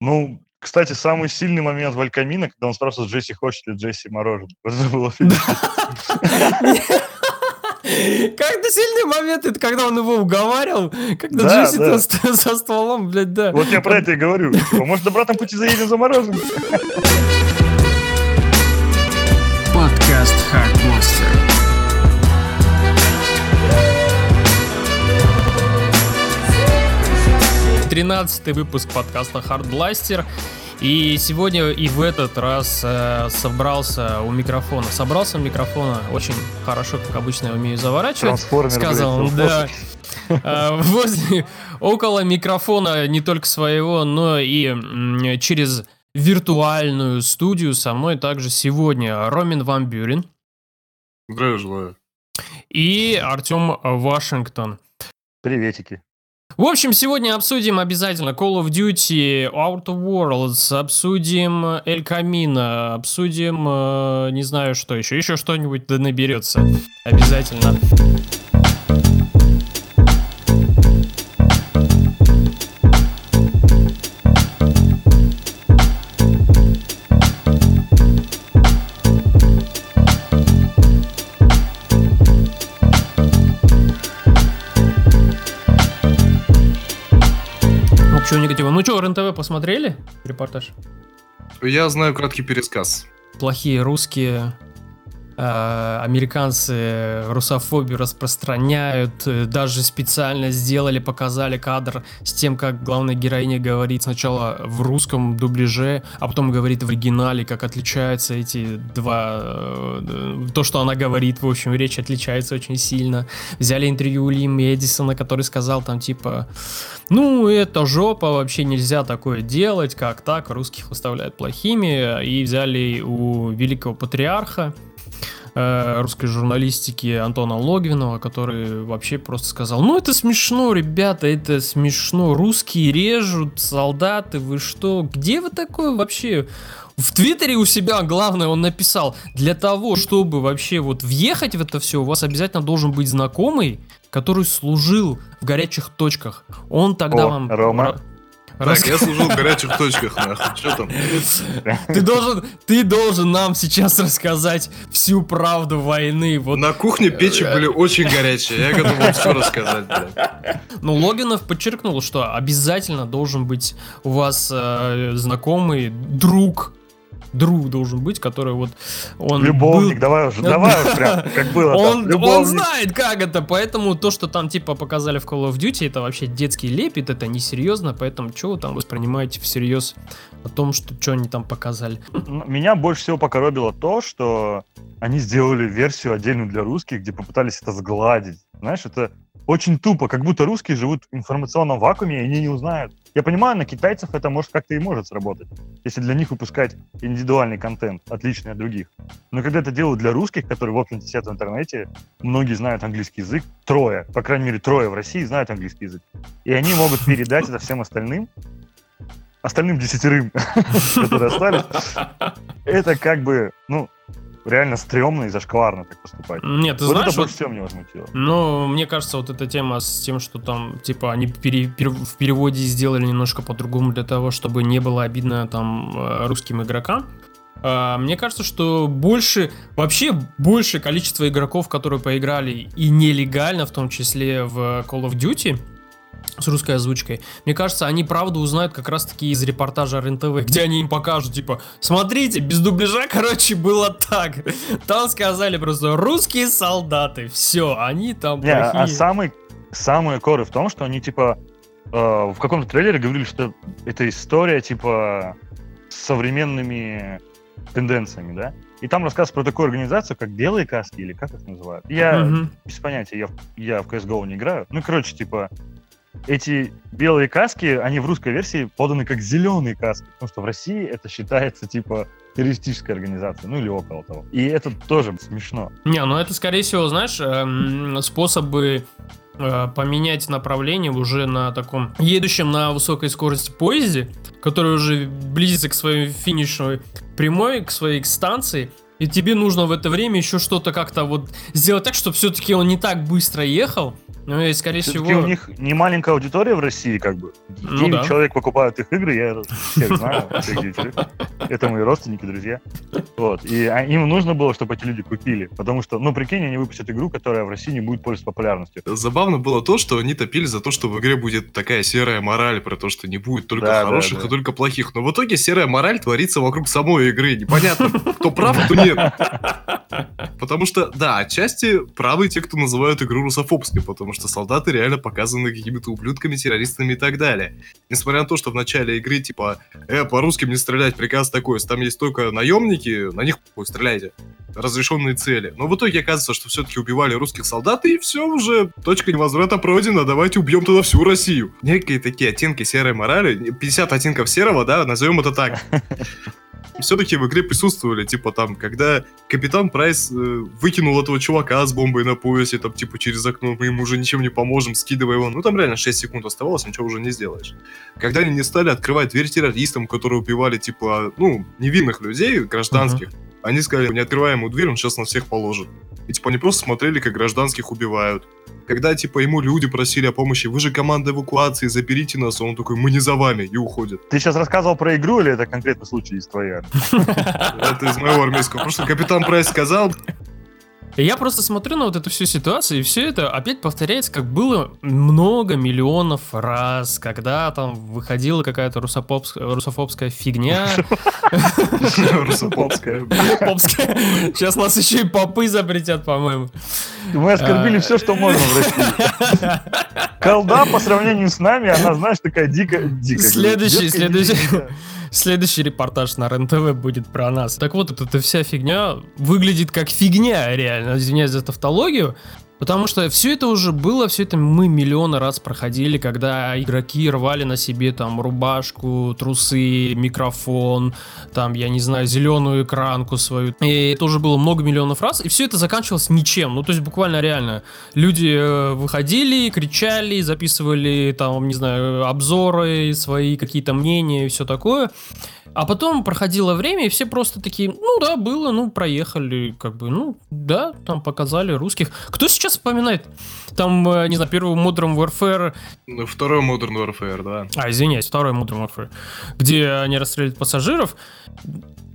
Ну, кстати, самый сильный момент Валькамина, когда он спрашивает Джесси, хочет ли Джесси мороженое. Это было Как-то сильный момент, это когда он его уговаривал, когда да, Джесси да. Со, со стволом, блядь, да. Вот я про это и говорю. Типа, может, на братом пути заедем за мороженым? Подкаст Hardmaster. 13 выпуск подкаста Hard Blaster. И сегодня и в этот раз э, собрался у микрофона. Собрался у микрофона очень хорошо, как обычно я умею заворачивать. Сказал он, да. Э, возле, около микрофона не только своего, но и через виртуальную студию со мной также сегодня Ромин Ван Бюрен. Здравия желаю. И Артем Вашингтон. Приветики. В общем, сегодня обсудим обязательно Call of Duty Outer Worlds, обсудим El Camino, обсудим, э, не знаю что еще, еще что-нибудь да наберется. Обязательно. Чего негатива? Ну что, РНТВ посмотрели репортаж? Я знаю краткий пересказ. Плохие русские американцы русофобию распространяют, э, даже специально сделали, показали кадр с тем, как главная героиня говорит сначала в русском дубляже, а потом говорит в оригинале, как отличаются эти два... Э, то, что она говорит, в общем, речь отличается очень сильно. Взяли интервью у Ли Эдисона, который сказал там типа, ну, это жопа, вообще нельзя такое делать, как так, русских выставляют плохими, и взяли у великого патриарха, Э, русской журналистики Антона Логвинова, который вообще просто сказал, ну это смешно, ребята, это смешно, русские режут, солдаты, вы что, где вы такое вообще? В Твиттере у себя, главное, он написал, для того, чтобы вообще вот въехать в это все, у вас обязательно должен быть знакомый, который служил в горячих точках. Он тогда О, вам... Рома, так, я служил в горячих точках, нахуй. Что там? Ты должен, ты должен нам сейчас рассказать всю правду войны. Вот. На кухне печи были очень горячие. Я готов вам все рассказать, блядь. Ну, Логинов подчеркнул, что обязательно должен быть у вас э, знакомый друг друг должен быть, который вот он любовник, был... давай уже, давай уже прям, как было. Он, он знает, как это, поэтому то, что там типа показали в Call of Duty, это вообще детский лепит, это несерьезно, поэтому что вы там воспринимаете всерьез о том, что что они там показали? Меня больше всего покоробило то, что они сделали версию отдельную для русских, где попытались это сгладить. Знаешь, это очень тупо, как будто русские живут в информационном вакууме, и они не узнают. Я понимаю, на китайцев это может как-то и может сработать, если для них выпускать индивидуальный контент, отличный от других. Но когда это делают для русских, которые, в общем-то, сидят в интернете, многие знают английский язык, трое, по крайней мере, трое в России знают английский язык. И они могут передать это всем остальным, остальным десятерым, которые остались. Это как бы, ну, реально стрёмно и зашкварно так поступать. Нет, ты вот знаешь... это больше всего меня возмутило. Ну, мне кажется, вот эта тема с тем, что там, типа, они пере, пере, в переводе сделали немножко по-другому для того, чтобы не было обидно там э, русским игрокам. Uh, мне кажется, что больше, вообще больше количество игроков, которые поиграли и нелегально, в том числе в Call of Duty, с русской озвучкой. Мне кажется, они правда узнают как раз таки из репортажа РНТВ, где они им покажут, типа, смотрите, без дубляжа, короче, было так. Там сказали просто русские солдаты, все, они там Не, а плохие. А самый, самый коры в том, что они, типа, э, в каком-то трейлере говорили, что это история, типа, с современными тенденциями, да? И там рассказ про такую организацию, как Белые Каски, или как их называют. Я угу. без понятия, я, я в CSGO не играю. Ну, короче, типа, эти белые каски, они в русской версии поданы как зеленые каски, потому что в России это считается типа террористической организацией, ну или около того. И это тоже смешно. Не, ну это скорее всего, знаешь, эм, способы э, поменять направление уже на таком едущем на высокой скорости поезде, который уже близится к своей финишной прямой, к своей станции, и тебе нужно в это время еще что-то как-то вот сделать так, чтобы все-таки он не так быстро ехал. Ну и, скорее Все-таки всего... у них не маленькая аудитория в России, как бы. Ну 9 да. человек покупают их игры, я всех знаю, всех девять человек. Это мои родственники, друзья. Вот. И а- им нужно было, чтобы эти люди купили. Потому что, ну, прикинь, они выпустят игру, которая в России не будет пользоваться популярностью. Забавно было то, что они топили за то, что в игре будет такая серая мораль, про то, что не будет только Да, хороших да. и только плохих. Но в итоге серая мораль творится вокруг самой игры. Непонятно, кто прав, кто нет. Потому что, да, отчасти правы те, кто называют игру русофобской, потому что солдаты реально показаны какими-то ублюдками, террористами и так далее. Несмотря на то, что в начале игры, типа, э, по русским не стрелять, приказ такой, там есть только наемники, на них похуй, стреляйте. Разрешенные цели. Но в итоге оказывается, что все-таки убивали русских солдат, и все уже, точка невозврата пройдена, давайте убьем тогда всю Россию. Некие такие оттенки серой морали, 50 оттенков серого, да, назовем это так. Все-таки в игре присутствовали, типа там, когда капитан Прайс э, выкинул этого чувака с бомбой на поясе, там, типа, через окно, мы ему уже ничем не поможем, скидывая его. Ну, там реально 6 секунд оставалось, ничего уже не сделаешь. Когда они не стали открывать дверь террористам, которые убивали, типа, ну, невинных людей, гражданских, они сказали, не открываем ему дверь, он сейчас нас всех положит. И, типа, они просто смотрели, как гражданских убивают. Когда, типа, ему люди просили о помощи, вы же команда эвакуации, заберите нас, он такой, мы не за вами, и уходит. Ты сейчас рассказывал про игру или это конкретный случай из твоей армии? Это из моего армейского. Что капитан Прайс сказал, И Я просто смотрю на вот эту всю ситуацию, и все это опять повторяется, как было много миллионов раз, когда там выходила какая-то русопопс- русофобская фигня. русофобская. Сейчас нас еще и попы запретят, по-моему. Мы оскорбили А. все, что можно в России. Колда по сравнению с нами, она, знаешь, такая дико Следующий, следующий. Следующий репортаж на РЕН-ТВ будет про нас. Так вот эта вся фигня выглядит как фигня, реально, извиняюсь за тавтологию. Потому что все это уже было, все это мы миллионы раз проходили, когда игроки рвали на себе там рубашку, трусы, микрофон, там, я не знаю, зеленую экранку свою. И это уже было много миллионов раз, и все это заканчивалось ничем. Ну, то есть буквально реально. Люди э, выходили, кричали, записывали там, не знаю, обзоры, свои какие-то мнения и все такое. А потом проходило время, и все просто такие, ну да, было, ну проехали, как бы, ну да, там показали русских. Кто сейчас вспоминает? Там, э, не знаю, первый Modern Warfare, Ну, Второй Modern Warfare, да. а, извиняюсь, второй Modern Warfare, где они расстреливают пассажиров.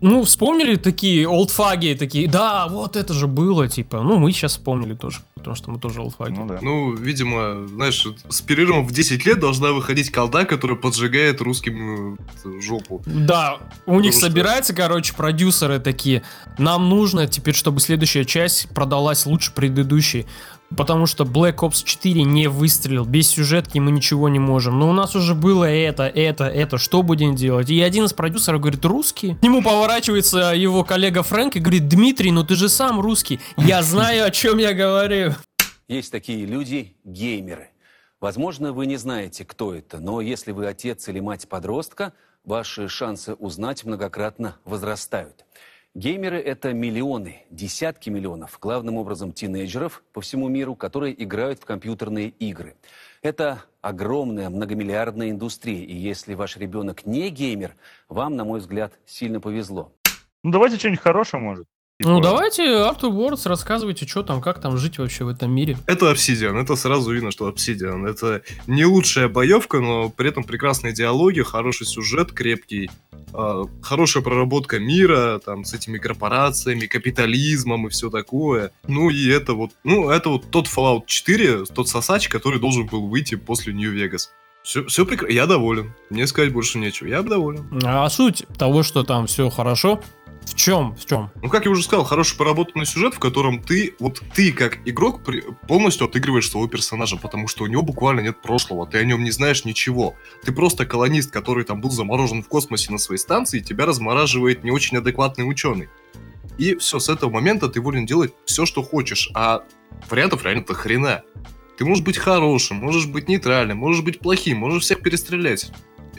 Ну, вспомнили такие олдфаги, такие, да, вот это же было, типа, ну, мы сейчас вспомнили тоже, потому что мы тоже олдфаги. Ну да. Ну, видимо, знаешь, с перерывом в 10 лет должна выходить колда, которая поджигает русским э, жопу. Да, у них что- собираются, короче, продюсеры такие. Нам нужно теперь, чтобы следующая часть продалась лучше предыдущей. Потому что Black Ops 4 не выстрелил. Без сюжетки мы ничего не можем. Но у нас уже было это, это, это. Что будем делать? И один из продюсеров говорит, русский. К нему поворачивается его коллега Фрэнк и говорит, Дмитрий, ну ты же сам русский. Я знаю, о чем я говорю. Есть такие люди – геймеры. Возможно, вы не знаете, кто это, но если вы отец или мать подростка, ваши шансы узнать многократно возрастают. Геймеры – это миллионы, десятки миллионов, главным образом тинейджеров по всему миру, которые играют в компьютерные игры. Это огромная многомиллиардная индустрия, и если ваш ребенок не геймер, вам, на мой взгляд, сильно повезло. Ну давайте что-нибудь хорошее, может. Ну давайте, After Wars, рассказывайте, что там, как там жить вообще в этом мире. Это Obsidian, это сразу видно, что Obsidian. Это не лучшая боевка, но при этом прекрасные диалоги, хороший сюжет, крепкий, э, хорошая проработка мира, там, с этими корпорациями, капитализмом и все такое. Ну и это вот, ну это вот тот Fallout 4, тот сосач, который должен был выйти после Нью-Вегас. Все, все прекрасно, я доволен. Мне сказать больше нечего, я доволен. А суть того, что там все хорошо, в чем? В чем? Ну, как я уже сказал, хороший проработанный сюжет, в котором ты, вот ты как игрок полностью отыгрываешь своего персонажа, потому что у него буквально нет прошлого, ты о нем не знаешь ничего. Ты просто колонист, который там был заморожен в космосе на своей станции, и тебя размораживает не очень адекватный ученый. И все, с этого момента ты волен делать все, что хочешь, а вариантов реально-то хрена. Ты можешь быть хорошим, можешь быть нейтральным, можешь быть плохим, можешь всех перестрелять.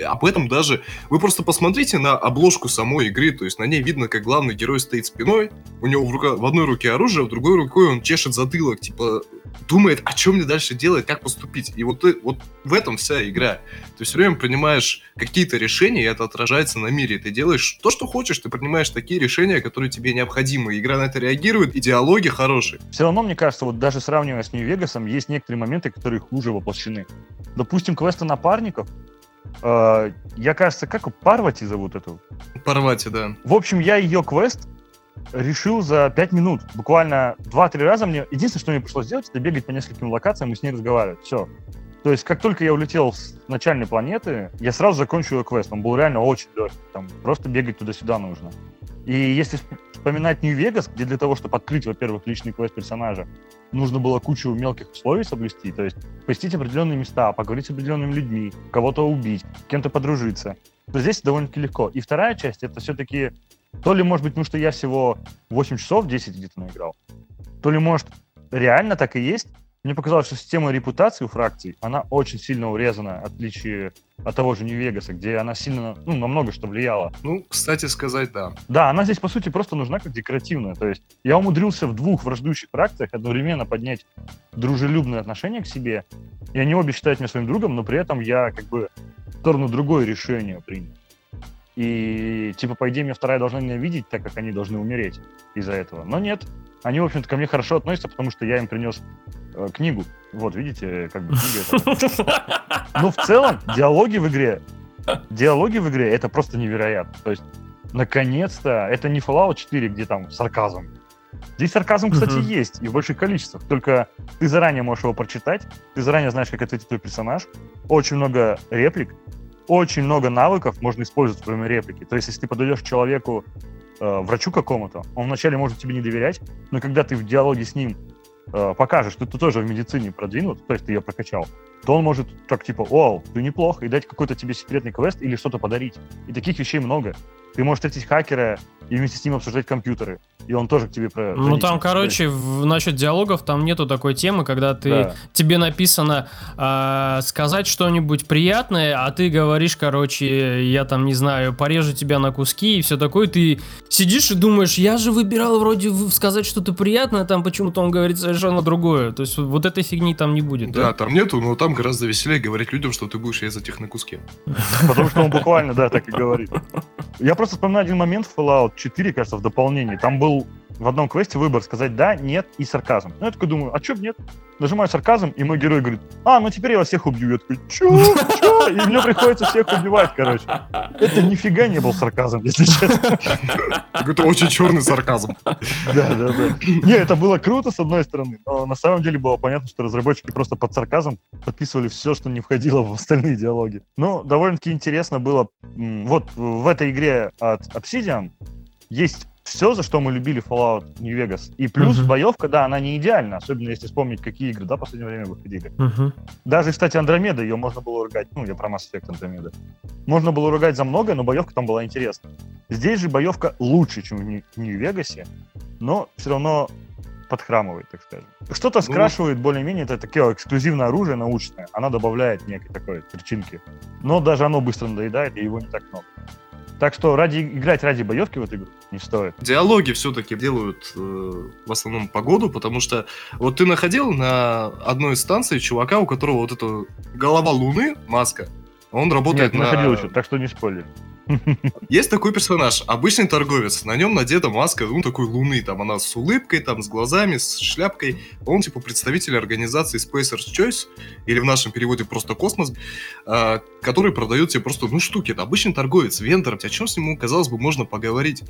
Об этом даже... Вы просто посмотрите на обложку самой игры, то есть на ней видно, как главный герой стоит спиной, у него в, рука- в одной руке оружие, в другой рукой он чешет затылок, типа, думает, о чем мне дальше делать, как поступить. И вот, ты, вот в этом вся игра. Ты все время принимаешь какие-то решения, и это отражается на мире. Ты делаешь то, что хочешь, ты принимаешь такие решения, которые тебе необходимы. Игра на это реагирует, и диалоги хорошие. Все равно, мне кажется, вот даже сравнивая с Нью-Вегасом, есть некоторые моменты, которые хуже воплощены. Допустим, квесты напарников, э, я, кажется, как Парвати зовут эту? Парвати, да. В общем, я ее квест решил за 5 минут. Буквально 2-3 раза мне... Единственное, что мне пришлось сделать, это бегать по нескольким локациям и с ней разговаривать. Все. То есть, как только я улетел с начальной планеты, я сразу закончил ее квест. Он был реально очень легкий. Там просто бегать туда-сюда нужно. И если вспоминать Нью-Вегас, где для того, чтобы открыть, во-первых, личный квест персонажа, нужно было кучу мелких условий соблюсти, то есть посетить определенные места, поговорить с определенными людьми, кого-то убить, кем-то подружиться, то здесь довольно-таки легко. И вторая часть, это все-таки то ли, может быть, потому что я всего 8 часов, 10 где-то наиграл, то ли, может, реально так и есть. Мне показалось, что система репутации у фракций, она очень сильно урезана, в отличие от того же Нью-Вегаса, где она сильно, ну, на много что влияла. Ну, кстати сказать, да. Да, она здесь, по сути, просто нужна как декоративная. То есть я умудрился в двух враждующих фракциях одновременно поднять дружелюбное отношение к себе, и они обе считают меня своим другом, но при этом я как бы в сторону другое решение принял. И, типа, по идее, меня вторая должна ненавидеть, так как они должны умереть из-за этого. Но нет. Они, в общем-то, ко мне хорошо относятся, потому что я им принес книгу. Вот, видите, как бы книга. Но в целом, диалоги в игре, диалоги в игре, это просто невероятно. То есть, наконец-то, это не Fallout 4, где там сарказм. Здесь сарказм, кстати, Мгм. есть, и в больших количествах. Только ты заранее можешь его прочитать, ты заранее знаешь, как ответит твой персонаж. Очень много реплик, очень много навыков можно использовать в твоем реплике. То есть, если ты подойдешь к человеку, э, врачу какому-то, он вначале может тебе не доверять, но когда ты в диалоге с ним э, покажешь, что ты тоже в медицине продвинут, то есть ты ее прокачал, то он может так типа, о, ты неплох, и дать какой-то тебе секретный квест или что-то подарить. И таких вещей много. Ты можешь встретить хакера и вместе с ним обсуждать компьютеры, и он тоже к тебе про... Ну там, короче, в, насчет диалогов там нету такой темы, когда ты Да. тебе написано а, сказать что-нибудь приятное, а ты говоришь, короче, я там не знаю, порежу тебя на куски и все такое, ты сидишь и думаешь, я же выбирал вроде сказать что-то приятное, там почему-то он говорит совершенно другое. То есть вот этой фигни там не будет. Да, там нету, но там гораздо веселее говорить людям, что ты будешь резать их на куски. Потому что он буквально, да, так и говорит. Я просто вспоминаю один момент в Fallout 4, кажется, в дополнении. Там был в одном квесте выбор сказать «да», «нет» и сарказм. Ну, я такой думаю, а чё нет? Нажимаю сарказм, и мой герой говорит, а, ну теперь я вас всех убью. Я такой, чё? Чё? И мне приходится всех убивать, короче. Это нифига не был сарказм, если честно. Это очень черный сарказм. Да, да, да. Не, это было круто, с одной стороны, но на самом деле было понятно, что разработчики просто под сарказм подписывали все, что не входило в остальные диалоги. Ну, довольно-таки интересно было. Вот в этой игре от Obsidian есть все, за что мы любили Fallout New Vegas. И плюс Мгм. боевка, да, она не идеальна, особенно если вспомнить, какие игры, да, в последнее время выходили. Мгм. Даже, кстати, Андромеда, ее можно было ругать, ну, я про Mass Effect Андромеда. Можно было ругать за многое, но боевка там была интересна. Здесь же боевка лучше, чем в Нью- Нью-Вегасе, но все равно подхрамывает, так скажем. Что-то скрашивает более-менее, это такое эксклюзивное оружие научное, оно добавляет некой такой перчинки. Но даже оно быстро надоедает, и его не так много. Так что ради, играть ради боевки в эту игру не стоит. Диалоги все-таки делают э, в основном погоду, потому что вот ты находил на одной из станций чувака, у которого вот эта голова Луны, маска, он работает Нет, на... находил еще, так что не спойлер. Есть такой персонаж, обычный торговец, на нем надета маска, ну, такой луны, там она с улыбкой, там с глазами, с шляпкой. Он, типа, представитель организации Spacer's Choice, или в нашем переводе просто Космос, а, который продает тебе просто, ну, штуки. Это обычный торговец, вендор, о чем с ним, казалось бы, можно поговорить.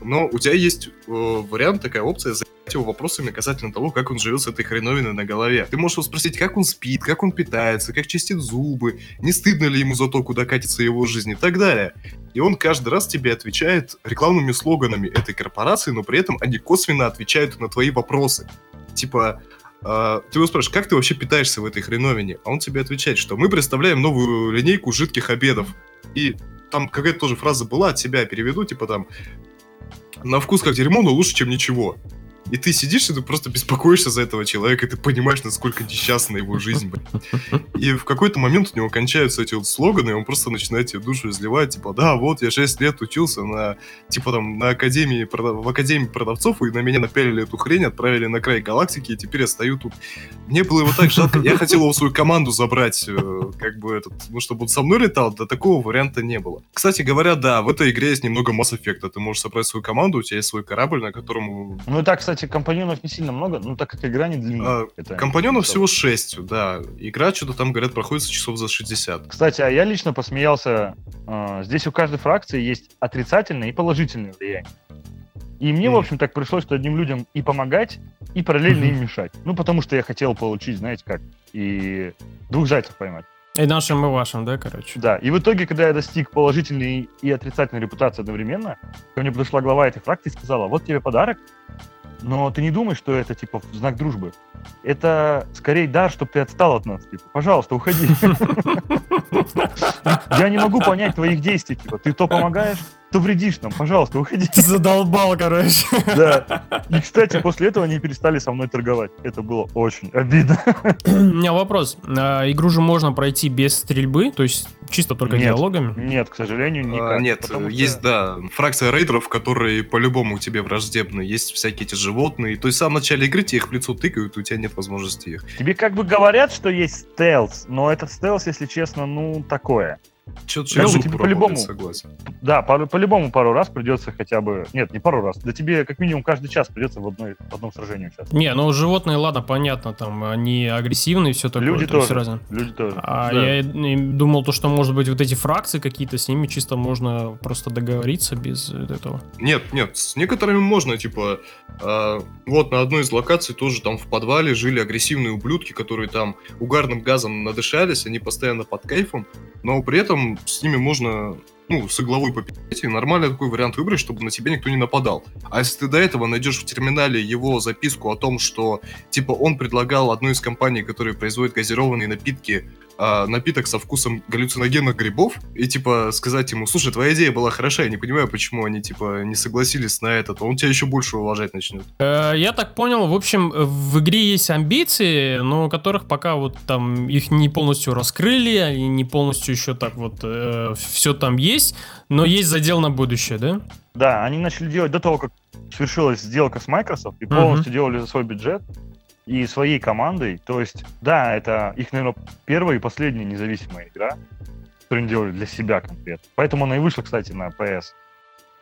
Но у тебя есть э, вариант, такая опция, задать его вопросами касательно того, как он живет с этой хреновиной на голове. Ты можешь его спросить, как он спит, как он питается, как чистит зубы, не стыдно ли ему за то, куда катится его жизнь и так далее. И он каждый раз тебе отвечает рекламными слоганами этой корпорации, но при этом они косвенно отвечают на твои вопросы. Типа, э, ты его спрашиваешь, как ты вообще питаешься в этой хреновине? А он тебе отвечает, что мы представляем новую линейку жидких обедов. И там какая-то тоже фраза была от себя, переведу, типа там, на вкус как дерьмо, но лучше, чем ничего. И ты сидишь, и ты просто беспокоишься за этого человека, и ты понимаешь, насколько несчастна его жизнь. блин. И в какой-то момент у него кончаются эти вот слоганы, и он просто начинает тебе душу изливать, типа, да, вот я 6 лет учился на, типа там, на академии, в академии продавцов, и на меня напялили эту хрень, отправили на край галактики, и теперь я стою тут. Мне было его так жалко, я хотел его свою команду забрать, э, как бы этот, ну, чтобы он со мной летал, да такого варианта не было. Кстати говоря, да, в этой игре есть немного Mass Effect, ты можешь собрать свою команду, у тебя есть свой корабль, на котором Ну так, кстати, компаньонов не сильно много, ну так как игра не длинная. А, Это Компаньонов всего 6, да. Игра что-то там, говорят, проходит часов за 60. Кстати, а я лично посмеялся. э, здесь у каждой фракции есть отрицательное и положительное влияние. И мне, в Мгм. общем, так пришлось, что одним людям и помогать, и параллельно им мешать. Ну, потому что я хотел получить, знаете как, и двух зайцев поймать. И нашим, и вашим, да, короче? Да, и в итоге, когда я достиг положительной и отрицательной репутации одновременно, ко мне подошла глава этой фракции и сказала, вот тебе подарок, но ты не думай, что это, типа, знак дружбы. Это скорее дар, чтобы ты отстал от нас, типа, пожалуйста, уходи. Я не могу понять твоих действий, типа, ты то помогаешь, то вредишь нам, пожалуйста, уходи. Ты задолбал, короче. Да. И, кстати, после этого они перестали со мной торговать. Это было очень обидно. У меня вопрос. А, Игру же можно пройти без стрельбы, то есть чисто только Нет. диалогами? Нет, к сожалению, А, никак. нет, потому что- есть, да, фракция рейдеров, которые по-любому тебе враждебны. Есть всякие эти животные. То есть в самом начале игры тебе их в лицо тыкают, и у тебя нет возможности их. Тебе как бы говорят, что есть стелс, но этот стелс, если честно, ну, такое. Что-то Ну, я тебе по-любому. согласен. Да, по-любому пару раз придется хотя бы... Нет, не пару раз. Да тебе как минимум каждый час придется в, одной, в одном сражении участвовать. Не, ну животные, ладно, понятно, там они агрессивные, все такое. Люди то тоже. разное. Люди тоже. А Да. я думал, то, что, может быть, вот эти фракции какие-то, с ними чисто можно просто договориться без этого. Нет, нет, с некоторыми можно, типа, а, вот на одной из локаций тоже там в подвале жили агрессивные ублюдки, которые там угарным газом надышались, они постоянно под кайфом, но при этом с ними можно, ну, с игловой попить, и нормально такой вариант выбрать, чтобы на тебя никто не нападал. А если ты до этого найдешь в терминале его записку о том, что, типа, он предлагал одной из компаний, которые производят газированные напитки, а, напиток со вкусом галлюциногенных грибов, и, типа, сказать ему, слушай, твоя идея была хороша, я не понимаю, почему они, типа, не согласились на это, то он тебя еще больше уважать начнет. Э, Я так понял, в общем, в игре есть амбиции, но которых пока вот там их не полностью раскрыли, они не полностью еще так вот все там есть, но есть задел на будущее, да? Да, они начали делать до того, как свершилась сделка с Microsoft, и полностью делали за свой бюджет и своей командой. То есть, да, это их, наверное, первая и последняя независимая игра, которую они делали для себя конкретно. Поэтому она и вышла, кстати, на PS.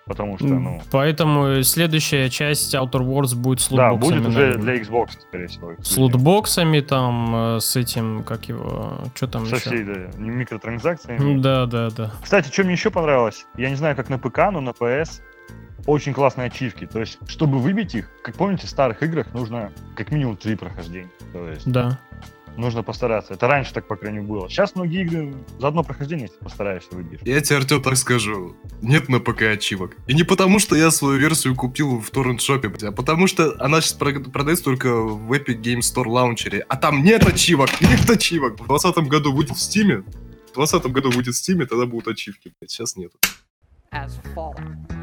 Потому что, ну, Поэтому следующая часть Outer Worlds будет с да, лутбоксами. будет уже наверное. для Xbox, скорее всего. С лутбоксами там, э, с этим, как его, что там Со еще? всей да, микротранзакциями. Да, да, да. Кстати, что мне еще понравилось, я не знаю, как на ПК, но на PS очень классные ачивки. То есть, чтобы выбить их, как помните, в старых играх нужно как минимум три прохождения. То есть, Да. нужно постараться. Это раньше так, по крайней мере, было. Сейчас многие игры за одно прохождение, если постараешься, выбьешь. Я тебе, Артем, так скажу, нет на ПК ачивок. И не потому, что я свою версию купил в торрент-шопе, а потому что она сейчас продается только в Epic Game Store лаунчере, а там нет ачивок, нет ачивок. В 2020 году будет в Стиме, в 2020 году будет в Стиме, тогда будут ачивки, блядь, сейчас нет. as Fallout.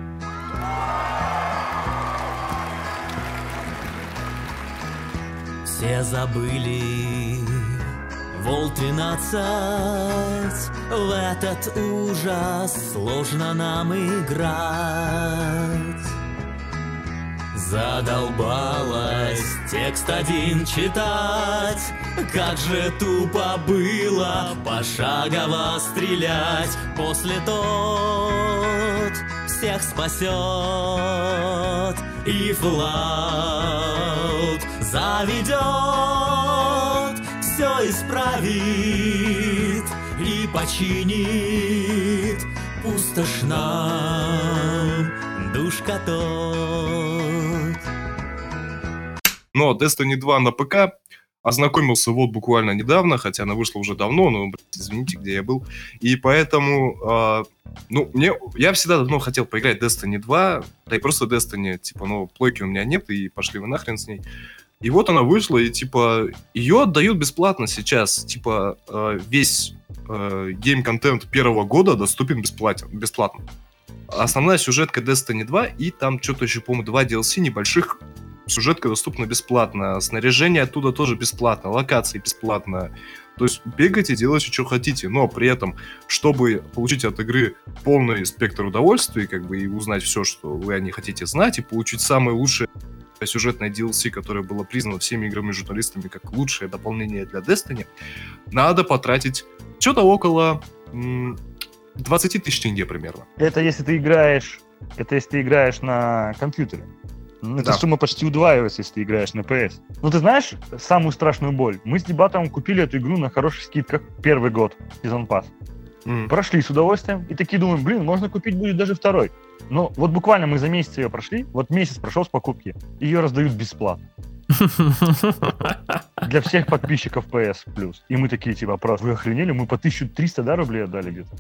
Все забыли Вол-13 В этот ужас сложно нам играть. Задолбалась текст один читать. Как же тупо было пошагово стрелять. После тот всех спасет. И Fallout заведет Все исправит и починит Пустошь нам душка тот Но Destiny 2 на ПК ознакомился вот буквально недавно, хотя она вышла уже давно, но, блядь, извините, где я был. И поэтому, а, ну, мне, я всегда давно хотел поиграть Destiny 2, да и просто Destiny, типа, ну, плойки у меня нет, и пошли вы нахрен с ней. И вот она вышла, и, типа, ее отдают бесплатно сейчас. Типа, э, весь э, гейм-контент первого года доступен бесплатен, бесплатно. Основная сюжетка Destiny 2, и там что-то еще, по-моему, два DLC небольших сюжетка доступна бесплатно, снаряжение оттуда тоже бесплатно, локации бесплатно. То есть бегайте, делайте, что хотите, но при этом, чтобы получить от игры полный спектр удовольствия, как бы и узнать все, что вы о ней хотите знать, и получить самое лучшее сюжетное DLC, которое было признано всеми игровыми журналистами как лучшее дополнение для Destiny, надо потратить что-то около м, 20 тысяч тенге примерно. Это если ты играешь, это если ты играешь на компьютере. Ну, Эта Да. сумма почти удваивается, если ты играешь на PS. Ну, ты знаешь самую страшную боль? Мы с дебатом купили эту игру на хороших скидках первый год, сезон пас. М. Прошли с удовольствием и такие думаем, блин, можно купить будет даже второй. Но вот буквально мы за месяц ее прошли, вот месяц прошел с покупки, ее раздают бесплатно. Для всех подписчиков PS+. И мы такие, типа, просто вы охренели? Мы по 1300, да, рублей отдали где-то?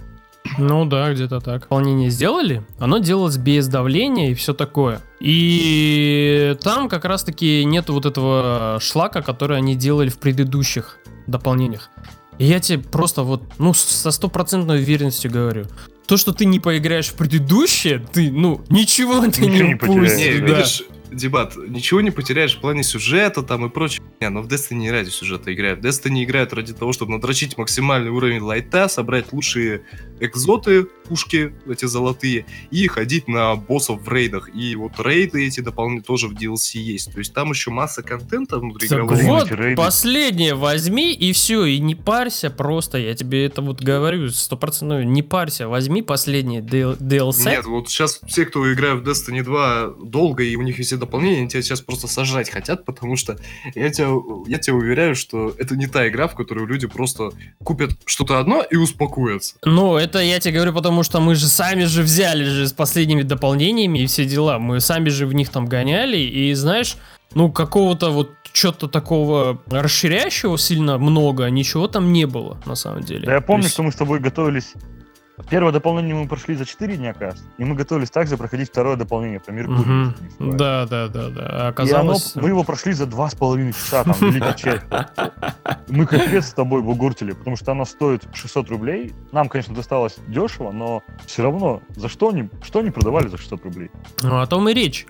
Ну да, где-то так. Дополнение сделали, оно делалось без давления и все такое. И там как раз-таки нет вот этого шлака, который они делали в предыдущих дополнениях. И я тебе просто вот, ну, со стопроцентной уверенностью говорю. То, что ты не поиграешь в предыдущее, ты, ну, ничего ты Ничего не не упустишь. Не, да. видишь, дебат, ничего не потеряешь в плане сюжета там и прочее. Не, но в Destiny не ради сюжета играют. В Destiny играют ради того, чтобы надрочить максимальный уровень лайта, собрать лучшие экзоты, пушки эти золотые, и ходить на боссов в рейдах. И вот рейды эти дополнительно тоже в DLC есть. То есть там еще масса контента внутри Так игрового. Вот, рейды. последнее возьми и все, и не парься просто, я тебе это вот говорю стопроцентно, не парься, возьми последнее DL- DLC. Нет, вот сейчас все, кто играют в Destiny 2 долго, и у них дополнения, они тебя сейчас просто сожрать хотят, потому что я тебя, я тебя уверяю, что это не та игра, в которую люди просто купят что-то одно и успокоятся. Ну, это я тебе говорю, потому что мы же сами же взяли же с последними дополнениями и все дела. Мы сами же в них там гоняли, и знаешь, ну, какого-то вот что-то такого расширяющего сильно много, ничего там не было, на самом деле. Да я помню, То есть- что мы с тобой готовились. Первое дополнение мы прошли за 4 дня, кажется. И мы готовились также проходить второе дополнение про Меркурий. Ошибаюсь. Да, да, да, да. А И оно, Оказалось... мы его прошли за два с половиной часа, там, честь. Мы капец с тобой бугуртили, потому что оно стоит 600 рублей. Нам, конечно, досталось дешево, но все равно, за что они, что они продавали за 600 рублей? Ну, о том и речь.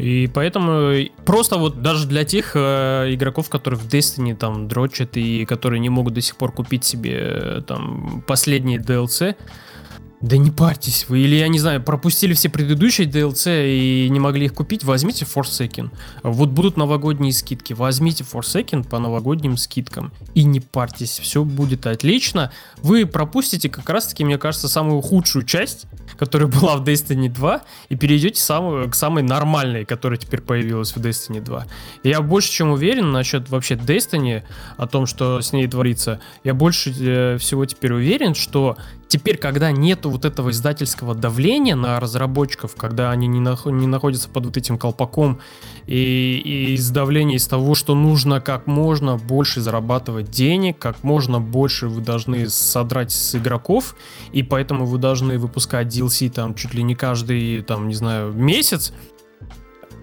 И поэтому э, просто вот даже для тех э, игроков, которые в Destiny там дрочат и которые не могут до сих пор купить себе э, там последние DLC, да не парьтесь вы, или я не знаю, пропустили все предыдущие DLC и не могли их купить, возьмите Forsaken. Вот будут новогодние скидки, возьмите Forsaken по новогодним скидкам и не парьтесь, все будет отлично. Вы пропустите как раз таки, мне кажется, самую худшую часть, которая была в Destiny 2, и перейдете самую, к самой нормальной, которая теперь появилась в Destiny 2. Я больше чем уверен насчет вообще Destiny, о том, что с ней творится. Я больше э, всего теперь уверен, что теперь, когда нету вот этого издательского давления на разработчиков, когда они не, нах- не находятся под вот этим колпаком, и, и из давления из того, что нужно как можно больше зарабатывать денег, как можно больше вы должны содрать с игроков, и поэтому вы должны выпускать DLC там чуть ли не каждый, там, не знаю, месяц.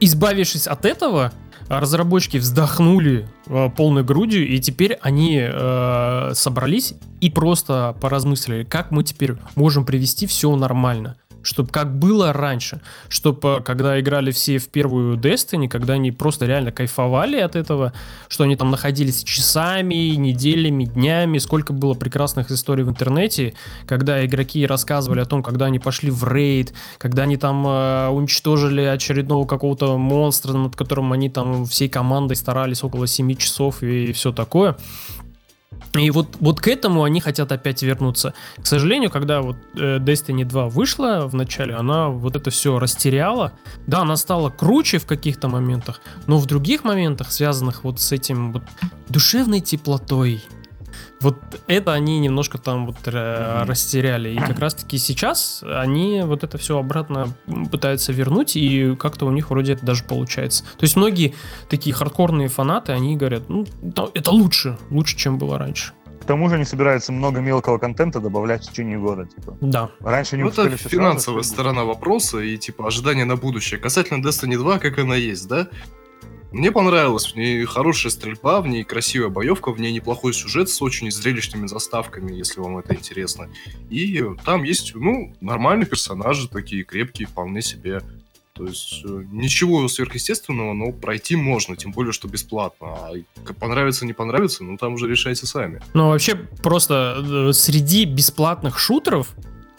Избавившись от этого, разработчики вздохнули э, полной грудью, и теперь они э, собрались и просто поразмыслили, как мы теперь можем привести все нормально. Чтобы как было раньше, чтобы когда играли все в первую Destiny, когда они просто реально кайфовали от этого, что они там находились часами, неделями, днями, сколько было прекрасных историй в интернете, когда игроки рассказывали о том, когда они пошли в рейд, когда они там э, уничтожили очередного какого-то монстра, над которым они там всей командой старались около 7 часов и, все такое. И вот, вот к этому они хотят опять вернуться. К сожалению, когда вот э, Destiny 2 вышла в начале, она вот это все растеряла. Да, она стала круче в каких-то моментах, но в других моментах, связанных вот с этим вот душевной теплотой, вот это они немножко там вот э, Мгм. растеряли. И как раз-таки сейчас они вот это все обратно пытаются вернуть, и как-то у них вроде это даже получается. То есть многие такие хардкорные фанаты, они говорят, ну, да, это лучше, лучше, чем было раньше. К тому же они собираются много мелкого контента добавлять в течение года, типа. Да. Раньше они Ну, это финансовая сразу, сторона вопроса и типа ожидания на будущее. Касательно Destiny 2, как она есть, да? Мне понравилось, в ней хорошая стрельба, в ней красивая боевка, в ней неплохой сюжет с очень зрелищными заставками, если вам это интересно. И там есть, ну, нормальные персонажи, такие крепкие, вполне себе. То есть э, ничего сверхъестественного, но пройти можно, тем более, что бесплатно. А понравится, не понравится, ну там уже решайте сами. Ну, вообще, просто э, среди бесплатных шутеров,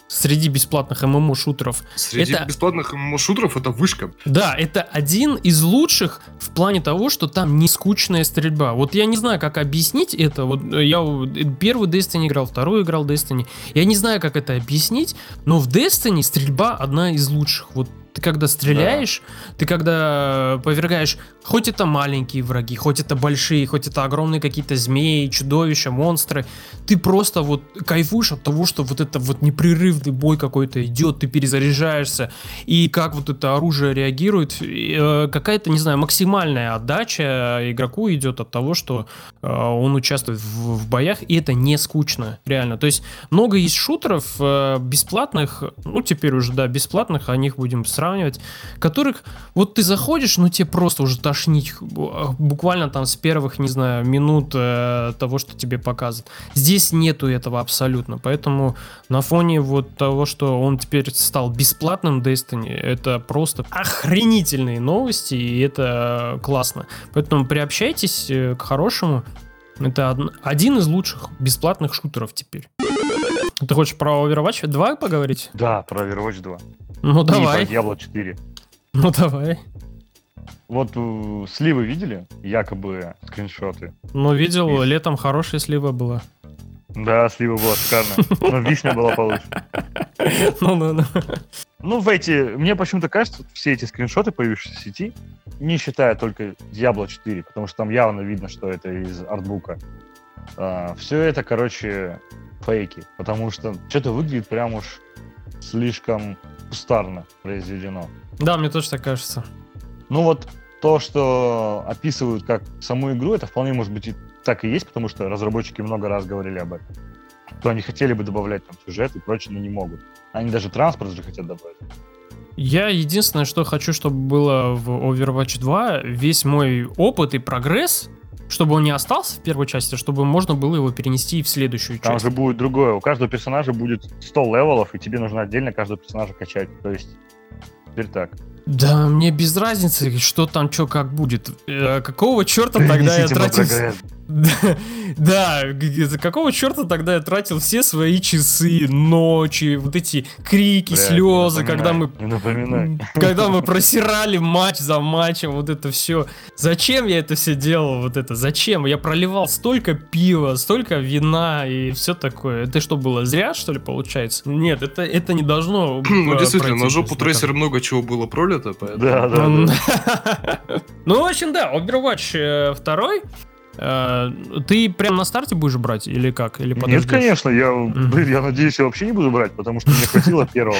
среди бесплатных ММО-шутеров, Среди Это- бесплатных шутеров это вышка. да, это один из лучших в плане того, что там не скучная стрельба. Вот я не знаю, как объяснить это. Вот э, я э, первый Destiny играл, второй играл Destiny. Я не знаю, как это объяснить, но в Destiny стрельба одна из лучших. Вот ты когда стреляешь, ты когда повергаешь, хоть это маленькие враги, хоть это большие, хоть это огромные какие-то змеи, чудовища, монстры, ты просто вот кайфуешь от того, что вот это вот непрерывный бой какой-то идет, ты перезаряжаешься, и как вот это оружие реагирует, э, какая-то, не знаю, максимальная отдача игроку идет от того, что э, он участвует в, в боях, и это не скучно, реально. То есть много есть шутеров э, бесплатных, ну теперь уже, да, бесплатных, о них будем сравнивать, которых вот ты заходишь, ну тебе просто уже тошнить бу- буквально там с первых, не знаю, минут э, того, что тебе показывают. Здесь нету этого абсолютно, поэтому на фоне вот того, что он теперь стал бесплатным Destiny, это просто охренительные новости, и это классно. Поэтому приобщайтесь э, к хорошему. Это од- один из лучших бесплатных шутеров теперь. Ты хочешь про Overwatch 2 поговорить? Да, про Overwatch 2. Ну И давай, про Diablo 4. ну давай. Вот э, сливы видели? Якобы скриншоты. Ну видел, Вишня. летом хорошая слива была. Да, слива была шикарная. Но вишня была получше. Ну-ну-ну. Ну, в эти... Мне почему-то кажется, все эти скриншоты, появившиеся в сети, не считая только Diablo 4, потому что там явно видно, что это из артбука. все это, короче, фейки, потому что что-то выглядит прям уж слишком кустарно произведено. Да, мне тоже так кажется. Ну вот то, что описывают как саму игру, это вполне может быть и так и есть, потому что разработчики много раз говорили об этом. То они хотели бы добавлять там сюжет и прочее, но не могут. Они даже транспорт же хотят добавить. Я единственное, что хочу, чтобы было в Overwatch 2, весь мой опыт и прогресс, чтобы он не остался в первой части, а чтобы можно было его перенести и в следующую Там часть. же будет другое. У каждого персонажа будет 100 левелов, и тебе нужно отдельно каждого персонажа качать. То есть теперь так. Да, мне без разницы, что там, что как будет. Э, какого черта тогда я Принесите тратил... прогресс. Да, за какого черта тогда я тратил все свои часы, ночи, вот эти крики, Бля, слезы, когда мы когда мы просирали матч за матчем, вот это все. Зачем я это все делал, вот это? Зачем? Я проливал столько пива, столько вина и все такое. Это что было, зря, что ли, получается? Нет, это, это не должно Ну, э, действительно, на жопу трейсера много чего было пролито, поэтому... Да, да, да. Ну, в общем, да, Overwatch 2. Ты прям на старте будешь брать или как? Или Нет, подождешь? конечно, я, блин, я надеюсь, я вообще не буду брать, потому что мне хватило первого.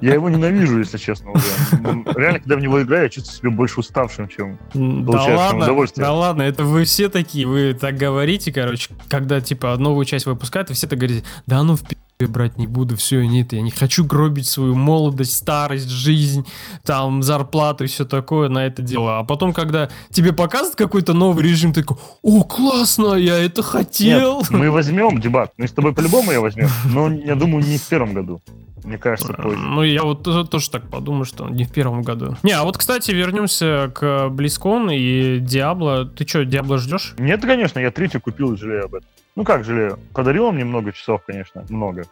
Я его ненавижу, если честно, уже. Ну, Реально, когда в него играю, я чувствую себя больше уставшим, чем... М, Да ладно, удовольствие. да ладно, это вы все такие, вы так говорите, короче, когда, типа, новую часть выпускают, и все так говорите, да ну в пи*** я брать не буду, все, нет, я не хочу гробить свою молодость, старость, жизнь, там, зарплату и все такое на это дело. А потом, когда тебе показывают какой-то новый режим, ты такой, о, классно, я это хотел. Нет, мы возьмем дебат. Мы с тобой по-любому ее возьмем. Но, я думаю, не в первом году. Мне кажется, позже. Ну, я вот тоже, так подумаю, что не в первом году. Не, а вот, кстати, вернемся к Близкон и Диабло. Ты что, Диабло ждешь? Нет, конечно, я третью купил жалею об этом. Ну как жалею? Подарил он мне много часов, конечно, много.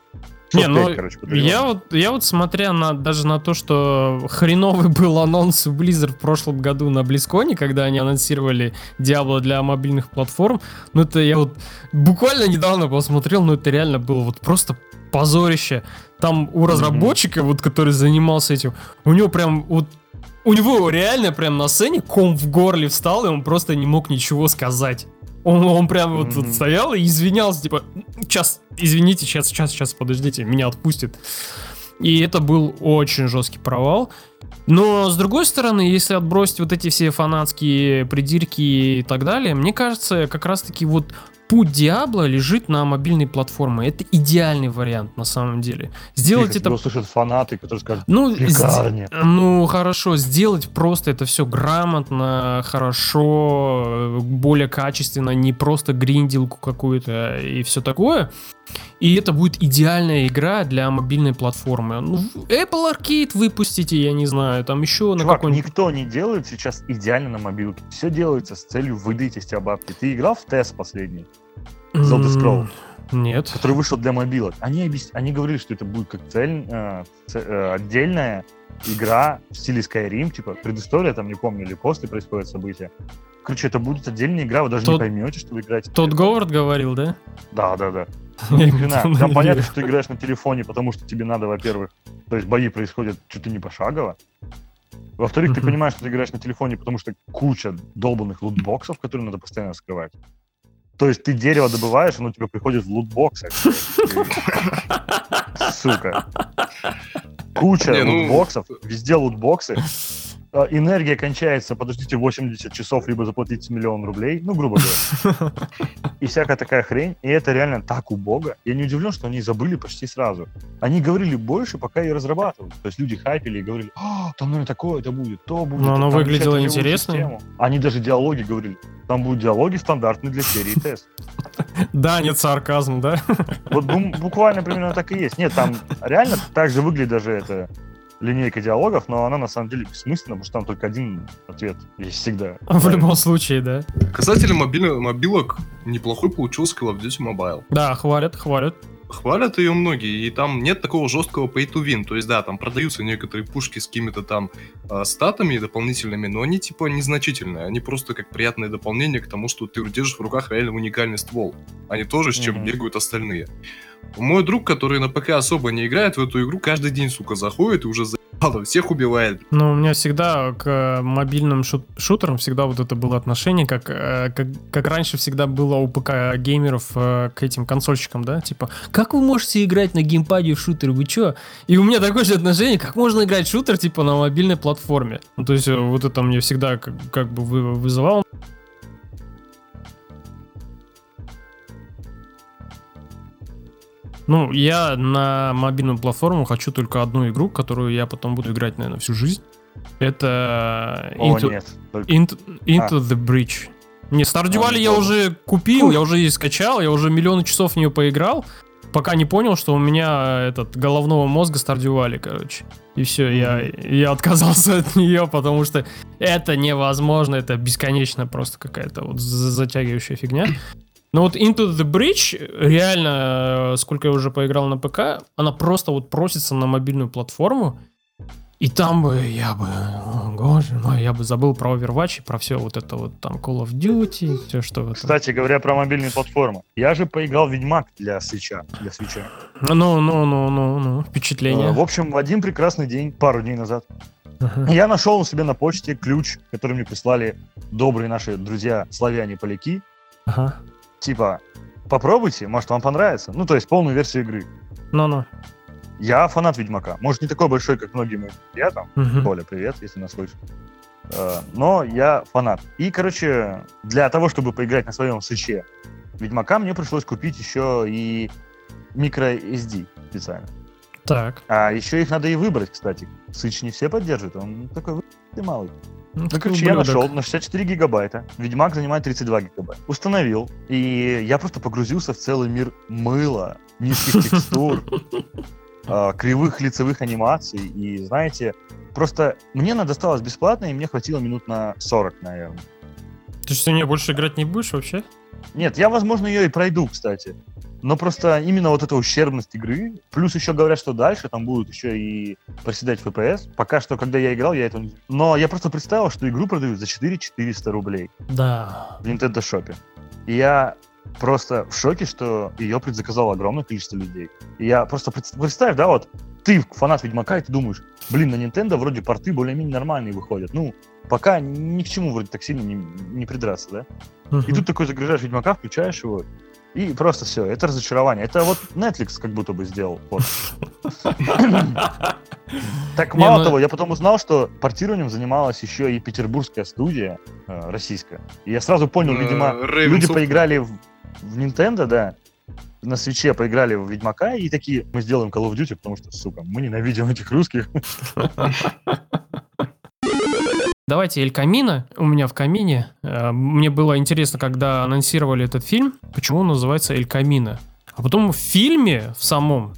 Не, Часов ну, пять, короче. Я вот, я вот смотря на даже на то, что хреновый был анонс у Blizzard в прошлом году на Близконе, когда они анонсировали Diablo для мобильных платформ, ну это я вот буквально недавно посмотрел, ну это реально было вот просто позорище. Там у разработчика, вот который занимался этим, у него прям вот у него реально прям на сцене ком в горле встал, и он просто не мог ничего сказать. Он, он прям вот тут Мгм. стоял и извинялся, типа, сейчас, извините, сейчас, сейчас, сейчас, подождите, меня отпустят. И это был очень жесткий провал. Но, с другой стороны, если отбросить вот эти все фанатские придирки и так далее, мне кажется, как раз-таки вот путь Диабло лежит на мобильной платформе. Это идеальный вариант на самом деле. Сделать Тихо, это услышат фанаты, которые скажут, ну, сде- ну, хорошо, сделать просто это все грамотно, хорошо, более качественно, не просто гринделку какую-то и все такое. И это будет идеальная игра для мобильной платформы. Ну, Apple Arcade выпустите, я не знаю, там еще на Чувак, какой-нибудь... никто не делает сейчас идеально на мобилке. Все делается с целью выдать из тебя бабки. Ты играл в тест последний, Zelda Scroll? Нет. который вышел для мобилок? Они, объяс- они говорили, что это будет как цель, э, ц- э, отдельная игра в стиле Skyrim, типа предыстория, там не помню, или после происходит события. Короче, это будет отдельная игра, вы даже Тот- не поймете, что вы играете. Тот. Говард говорил, да? Да, да, да. Там понятно, что ты играешь на телефоне, потому что тебе надо, во-первых, то есть бои происходят чуть ли не пошагово. Во-вторых, ты понимаешь, что ты играешь на телефоне, потому что куча долбанных лутбоксов, которые надо постоянно скрывать. То есть ты дерево добываешь, оно тебе приходит в лутбоксах. Сука. Куча Не, ну- лутбоксов, везде лутбоксы. А, Энергия кончается, подождите, 80 часов, либо заплатите миллион рублей, ну, грубо говоря. И всякая такая хрень. И это реально так убого. Я не удивлен, что они забыли почти сразу. Они говорили больше, пока ее разрабатывали. То есть люди хайпили и говорили, «А, там, наверное, такое это будет, то будет. Но оно выглядело интересно. систему». Они даже диалоги говорили. Там будут диалоги стандартные для серии тест. Да, нет сарказм, да? Вот бу- буквально примерно так и есть. Нет, там реально так же выглядит даже эта линейка диалогов, но она на самом деле бессмысленна, потому что там только один ответ есть всегда. В любом случае, да. Касательно мобильных мобилок, неплохой получился Call of Duty Mobile. Да, хвалят, хвалят. Хвалят ее многие, и там нет такого жесткого pay to win. То есть, да, там продаются некоторые пушки с какими-то там а, статами дополнительными, но они типа незначительные. Они просто как приятное дополнение к тому, что ты держишь в руках реально уникальный ствол. Они тоже с чем Мгм. бегают остальные. Мой друг, который на ПК особо не играет в эту игру, каждый день, сука, заходит и уже заебало, всех убивает. Но у меня всегда к э, мобильным шут- шутерам всегда вот это было отношение, как, э, как, как раньше всегда было у ПК геймеров э, к этим консольщикам, да, типа, как вы можете играть на геймпаде в шутер, вы чё? И у меня такое же отношение, как можно играть в шутер, типа, на мобильной платформе. Ну, то есть, вот это мне всегда как, как бы вы- вызывало Ну, я на мобильную платформу хочу только одну игру, которую я потом буду играть, наверное, всю жизнь. Это О, Into, нет. Into, Into the Bridge. Не, Stardew А, Valley я уже купил, я уже и скачал, я уже миллионы часов в нее поиграл, пока не понял, что у меня этот головного мозга Stardew Valley, короче. И все, я, я отказался от нее, потому что это невозможно, это бесконечно просто какая-то вот за- затягивающая фигня. Но вот Into the Bridge, реально, э, сколько я уже поиграл на ПК, она просто вот просится на мобильную платформу, и там бы я бы, о, боже мой, я бы забыл про Overwatch и про все вот это вот там Call of Duty, все что в этом. Кстати говоря про мобильные платформы. Я же поиграл Ведьмак для свеча. Для свеча. Ну, ну, ну, ну, ну, впечатление. Э, В общем, в один прекрасный день, пару дней назад, Ага. я нашел у себя на почте ключ, который мне прислали добрые наши друзья славяне-поляки. Ага. Типа, попробуйте, может вам понравится. Ну, то есть полную версию игры. Ну-ну. Я фанат Ведьмака. Может, не такой большой, как многие мои друзья там. Мгм. Коля, привет, если нас слышишь. Э, Но я фанат. И, короче, для того, чтобы поиграть на своем свече Ведьмака, мне пришлось купить еще и микро SD специально. Так. А еще их надо и выбрать, кстати. Switch не все поддерживает, он такой малый. Ну, Ну, короче, я ублюдок. нашел на 64 гигабайта. Ведьмак занимает 32 гигабайта. Установил. И я просто погрузился в целый мир мыла, низких текстур, а, кривых лицевых анимаций. И, знаете, просто мне она досталась бесплатно, и мне хватило минут на 40, наверное. Ты что, не больше играть не будешь вообще? Нет, я, возможно, ее и пройду, кстати. Но просто именно вот эта ущербность игры, плюс еще говорят, что дальше там будут еще и проседать FPS. Пока что, когда я играл, я это не... Но я просто представил, что игру продают за 4 400 рублей Да. в Nintendo Shop. И я просто в шоке, что ее предзаказало огромное количество людей. И я просто пред- представь, да, вот ты фанат Ведьмака, и ты думаешь, блин, на Nintendo вроде порты более-менее нормальные выходят. Ну, пока ни к чему вроде так сильно не, не придраться, да? И Мгм. тут такой загружаешь Ведьмака, включаешь его, и просто все, это разочарование. Это вот Netflix как будто бы сделал. вот. Так Не, мало ну- того, я потом узнал, что портированием занималась еще и петербургская студия э, российская. И я сразу понял, Э, видимо, люди поиграли в, в Nintendo, да, на свече поиграли в Ведьмака и такие, мы сделаем Call of Duty, потому что, сука, мы ненавидим этих русских. Давайте Эль Камино. У меня в камине. Э, Мне было интересно, когда анонсировали этот фильм, почему он называется Эль Камино. А потом в фильме, в самом,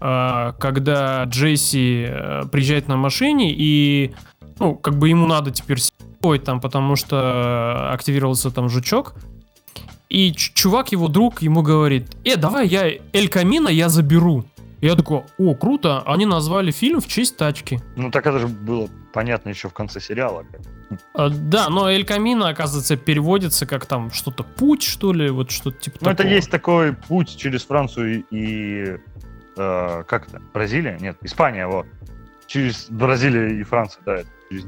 э, когда Джесси э, приезжает на машине и, ну, как бы ему надо теперь с***ой там, потому что активировался там жучок, и чувак, его друг, ему говорит, э, давай я Эль Камино я заберу. Я такой, о, круто, они назвали фильм в честь тачки. Ну так это же было понятно еще в конце сериала. А, да, но Эль Камино, оказывается, переводится как там что-то путь, что ли, вот что-то типа Ну это есть такой путь через Францию и... э, как это? Бразилия? Нет, Испания, вот. Через Бразилию и Францию, да. через-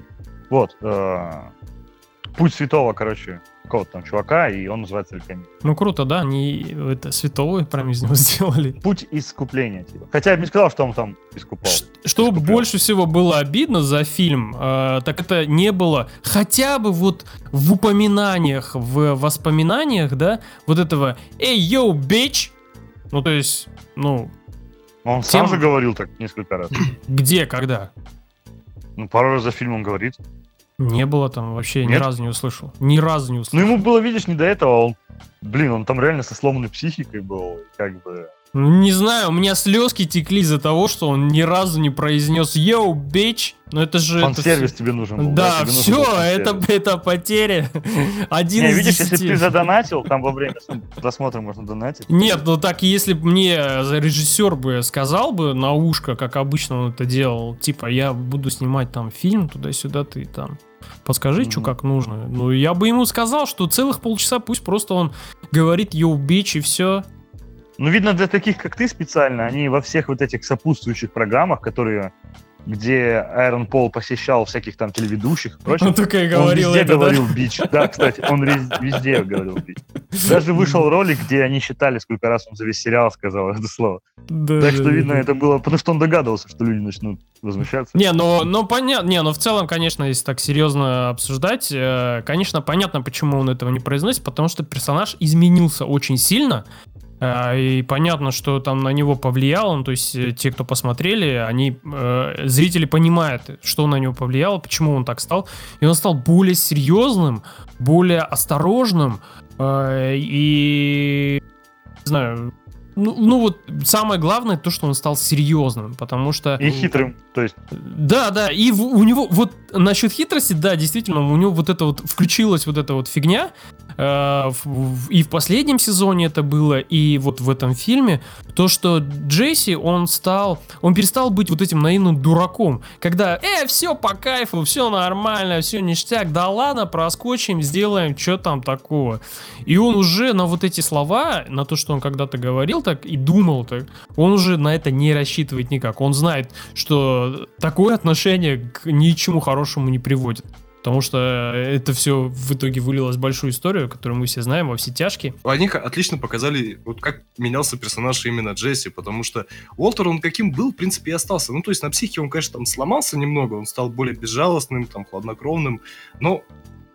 Вот. э, путь святого, короче, какого-то там чувака, и он называется Эль Камино. Ну круто, да, они это святого прям из него сделали. Путь искупления, типа. Хотя я бы не сказал, что он там искупал. Ш- Что Искуплял. больше всего было обидно за фильм, э, так это не было хотя бы вот в упоминаниях, в воспоминаниях, да, вот этого «Эй, йоу, бич!» Ну, то есть, ну, Он сам Тем- же говорил так несколько раз. где, когда? Ну, пару раз за фильмом говорит. Не было там вообще, ни Нет? разу не услышал. Ни разу не Ну, услышал. ему было, видишь, не до этого. Он, блин, он там реально со сломанной психикой был. Как бы... Ну, Не знаю, у меня слезки текли из-за того, что он ни разу не произнес «Йоу, бич!» Ну, это же... это Фан-сервис всё- тебе нужен был. Да, нужен все, был это, это потеря. Один Не, из видишь, если десяти. ты задонатил, там во время просмотра можно донатить. Нет, ну так, если бы мне режиссер бы сказал бы на ушко, как обычно он это делал, типа, я буду снимать там фильм, туда-сюда ты там подскажи, что Мгм. как нужно. Ну, я бы ему сказал, что целых полчаса пусть просто он говорит «Йоу, бич» и все. Ну, видно, для таких, как ты, специально, они во всех вот этих сопутствующих программах, которые где Айрон Пол посещал всяких там телеведущих и прочее, Он только и он говорил везде это, да? говорил бич. Да, кстати, он везде говорил бич. Даже вышел ролик, где они считали, сколько раз он за весь сериал сказал это слово. Да, Так да, что, да, видно, да. это было, потому что он догадывался, что люди начнут возмущаться. Не, ну, ну понятно, не, ну в целом, конечно, если так серьезно обсуждать, э, конечно, понятно, почему он этого не произносит, потому что персонаж изменился очень сильно, и понятно, что там на него повлияло, ну, то есть э, те, кто посмотрели, они, э, зрители понимают, что на него повлияло, почему он так стал, и он стал более серьезным, более осторожным, э, и, не знаю, ну, ну вот самое главное то, что он стал серьезным, потому что... И хитрым, то есть, Да, да, и в- у него вот насчет хитрости, да, действительно, у него вот это вот включилась вот эта вот фигня, и в последнем сезоне это было, и вот в этом фильме, то, что Джесси, он стал, он перестал быть вот этим наивным дураком, когда, э, все по кайфу, все нормально, все ништяк, да ладно, проскочим, сделаем, что там такого. И он уже на вот эти слова, на то, что он когда-то говорил так и думал так, он уже на это не рассчитывает никак. Он знает, что такое отношение к ничему хорошему не приводит. Потому что это все в итоге вылилось в большую историю, которую мы все знаем, во все тяжкие. Они отлично показали, вот как менялся персонаж именно Джесси, потому что Уолтер, он каким был, в принципе, и остался. Ну, то есть на психике он, конечно, там сломался немного, он стал более безжалостным, там, хладнокровным, но,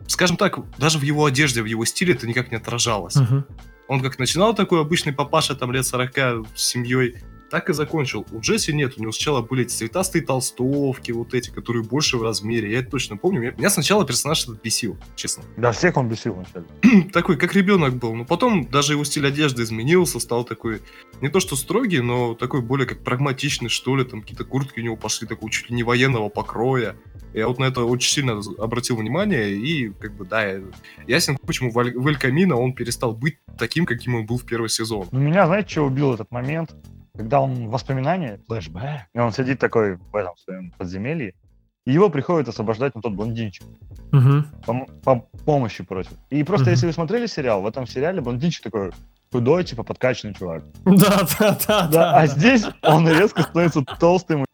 скажем так, даже в его одежде, в его стиле это никак не отражалось. Мгм. Он как начинал такой обычный папаша, там, лет 40 с семьей, так и закончил. У Джесси нет, у него сначала были эти цветастые толстовки, вот эти, которые больше в размере, я это точно помню. Меня- Меня сначала персонаж этот бесил, честно. да, всех он бесил вначале. такой, как ребенок был. Но потом даже его стиль одежды изменился, стал такой, не то что строгий, но такой более как прагматичный, что ли. Там какие-то куртки у него пошли такого чуть ли не военного покроя. Я вот на это очень сильно обратил внимание, и как бы, да, ясен, почему в Аль- в Эль Камино он перестал быть таким, каким он был в первый сезон. Но меня, знаете, что убил этот момент? Когда он воспоминания, флешбэк, и он сидит такой в этом своем подземелье, и его приходит освобождать ну, тот блондинчик. Мгм. Пом- по помощи просит. И просто, Мгм. если вы смотрели сериал, в этом сериале блондинчик такой худой, типа подкачанный чувак. Да, да, да, Да, а здесь он резко становится толстым.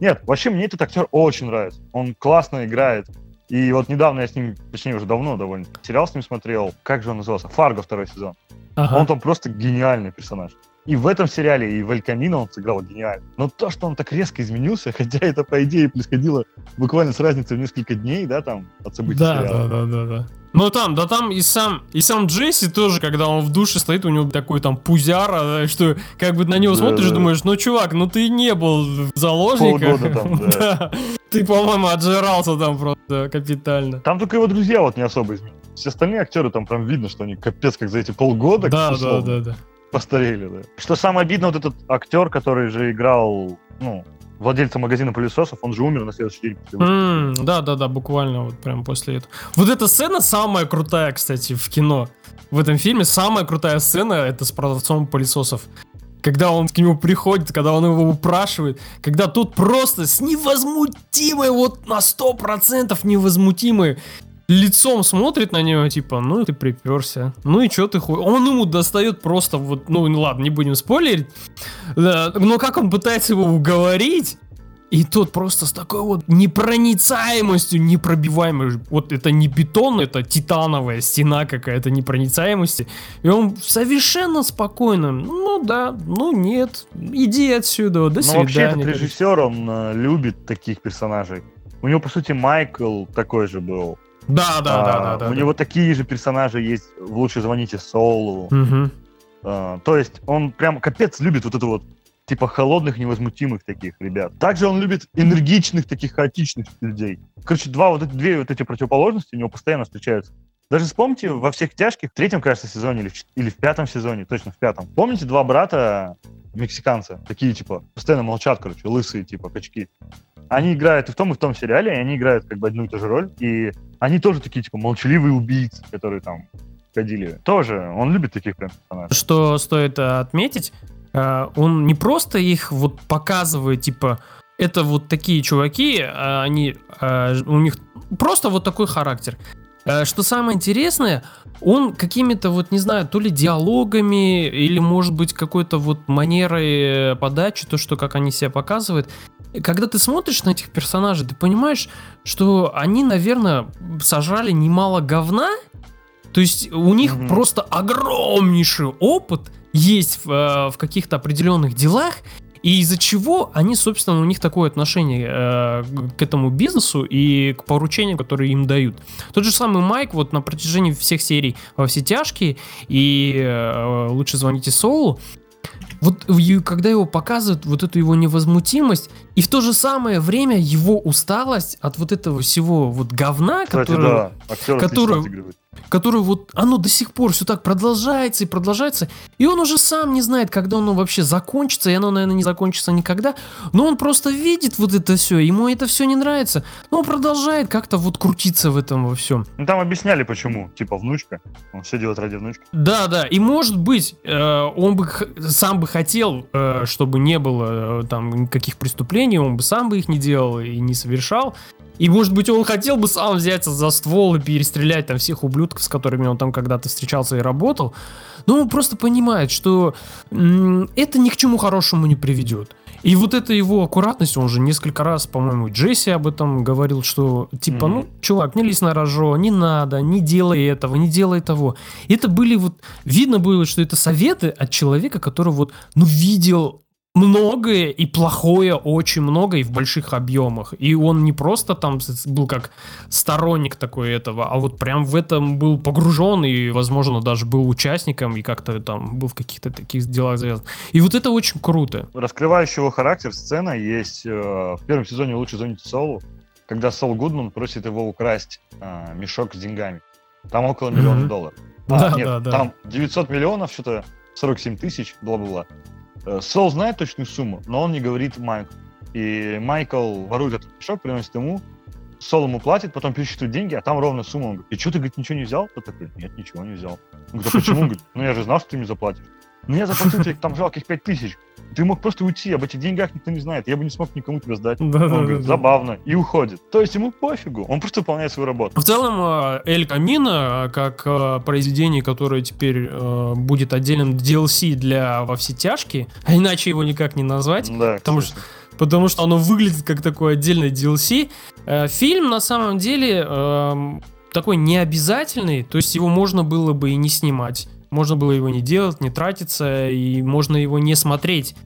Нет, вообще мне этот актер очень нравится. Он классно играет. И вот недавно я с ним, точнее уже давно довольно, сериал с ним смотрел. Как же он назывался? Фарго второй сезон. Ага. Он там просто гениальный персонаж. И в этом сериале, и в Эль Камино он сыграл гениально. Но то, что он так резко изменился, хотя это, по идее, происходило буквально с разницей в несколько дней, да, там, от событий Да, сериала. да, да, да, да. Ну там, да там и сам, и сам Джесси тоже, когда он в душе стоит, у него такой там пузяра, да, что как бы на него Да, смотришь да. думаешь, ну чувак, ну ты не был в заложниках. Полгода там, да. Ты, по-моему, отжирался там просто капитально. Там только его друзья вот не особо изменились. Все остальные актеры там прям видно, что они капец как за эти полгода. Да, да, да, да. Постарели, да. Что самое обидно, вот этот актер, который же играл, ну, владельца магазина пылесосов, он же умер на следующий день. М, Да, да, да, буквально вот прям после этого. Вот эта сцена самая крутая, кстати, в кино. В этом фильме самая крутая сцена это с продавцом пылесосов. Когда он к нему приходит, когда он его упрашивает, когда тут просто с невозмутимой, вот на 100% невозмутимой лицом смотрит на него, типа, ну ты приперся, ну и что ты хуй. Он ему достает просто вот, ну ладно, не будем спойлерить, Да, но как он пытается его уговорить, и тот просто с такой вот непроницаемостью, непробиваемой. Вот это не бетон, это титановая стена какая-то непроницаемости. И он совершенно спокойно, ну да, ну нет, иди отсюда, до Ну, вообще, этот свидания. режиссер, он э, любит таких персонажей. У него, по сути, Майкл такой же был. Да, да, да, да, А, да. У да. него такие же персонажи есть в «Лучше звоните Солу». Мгм. А, то есть он прям капец любит вот это вот типа холодных, невозмутимых таких ребят. Также он любит энергичных, таких хаотичных людей. Короче, два вот эти, две вот эти противоположности у него постоянно встречаются. Даже вспомните во всех тяжких, в третьем, кажется, сезоне или в, или в пятом сезоне, точно в пятом. Помните два брата мексиканца? Такие, типа, постоянно молчат, короче, лысые, типа, качки. Они играют и в том, и в том сериале, и они играют как бы одну и ту же роль. И они тоже такие, типа, молчаливые убийцы, которые там ходили. Тоже, он любит таких персонажей. Что стоит э, отметить, э, он не просто их вот показывает, типа, это вот такие чуваки, а они, э, у них просто вот такой характер. Э, Что самое интересное, он какими-то вот, не знаю, то ли диалогами, или, может быть, какой-то вот манерой э, подачи, то, что как они себя показывают. Когда ты смотришь на этих персонажей, ты понимаешь, что они, наверное, сажали немало говна, то есть у них Мгм. просто огромнейший опыт есть в, э, в каких-то определенных делах, и из-за чего они, собственно, у них такое отношение э, к этому бизнесу и к поручениям, которые им дают. Тот же самый Майк вот на протяжении всех серий во все тяжкие и э, лучше звоните Соулу. Вот когда его показывают, вот эту его невозмутимость, и в то же самое время его усталость от вот этого всего вот говна, Кстати, которое, да, актер который- которое вот оно до сих пор все так продолжается и продолжается, и он уже сам не знает, когда оно вообще закончится, и оно, наверное, не закончится никогда, но он просто видит вот это все, ему это все не нравится, но он продолжает как-то вот крутиться в этом во всем. Ну, там объясняли, почему. Типа, внучка. Он все делает ради внучки. Да, да, и может быть, э, он бы сам бы хотел, э, чтобы не было э, там никаких преступлений, он бы сам бы их не делал и не совершал. И может быть, он хотел бы сам взяться за ствол и перестрелять там всех ублюдков, с которыми он там когда-то встречался и работал. Но он просто понимает, что это ни к чему хорошему не приведет. И вот эта его аккуратность, он же несколько раз, по-моему, Джесси об этом говорил, что типа, ну, чувак, не лезь на рожо, не надо, не делай этого, не делай того. Это были вот, видно было, что это советы от человека, который вот, ну, видел многое и плохое очень много и в больших объемах. И он не просто там был как сторонник такой этого, а вот прям в этом был погружен и, возможно, даже был участником и как-то там был в каких-то таких делах завязан. И вот это очень круто. Раскрывающая его характер сцена есть э, в первом сезоне «Лучше звоните Солу», когда Сол Гудман просит его украсть э, мешок с деньгами. Там около миллиона Мгм. долларов. Да, А, нет, да, да. там 900 миллионов, что-то 47 тысяч, бла-бла-бла. Э, Сол знает точную сумму, но он не говорит Майку. И Майкл ворует этот мешок, приносит ему, Сол ему платит, потом пересчитывает деньги, а там ровно сумма. Он говорит, и что ты, говорит, ничего не взял? Тот такой, нет, ничего не взял. Он говорит, а почему? Он говорит, ну я же знал, что ты мне заплатишь. Ну я заплатил тебе там жалких 5 тысяч. Ты мог просто уйти, об этих деньгах никто не знает. Я бы не смог никому тебя сдать. Он говорит, забавно. И уходит. То есть ему пофигу. Он просто выполняет свою работу. В целом, э, Эль Камино, э, как э, произведение, которое теперь будет отдельным DLC для «Во все тяжкие», а иначе его никак не назвать, Да, Потому кстати. потому что оно выглядит как такой отдельный DLC. Фильм, на самом деле, эм, такой необязательный, то есть его можно было бы и не снимать. Можно было его не делать, не тратиться, и можно его не смотреть.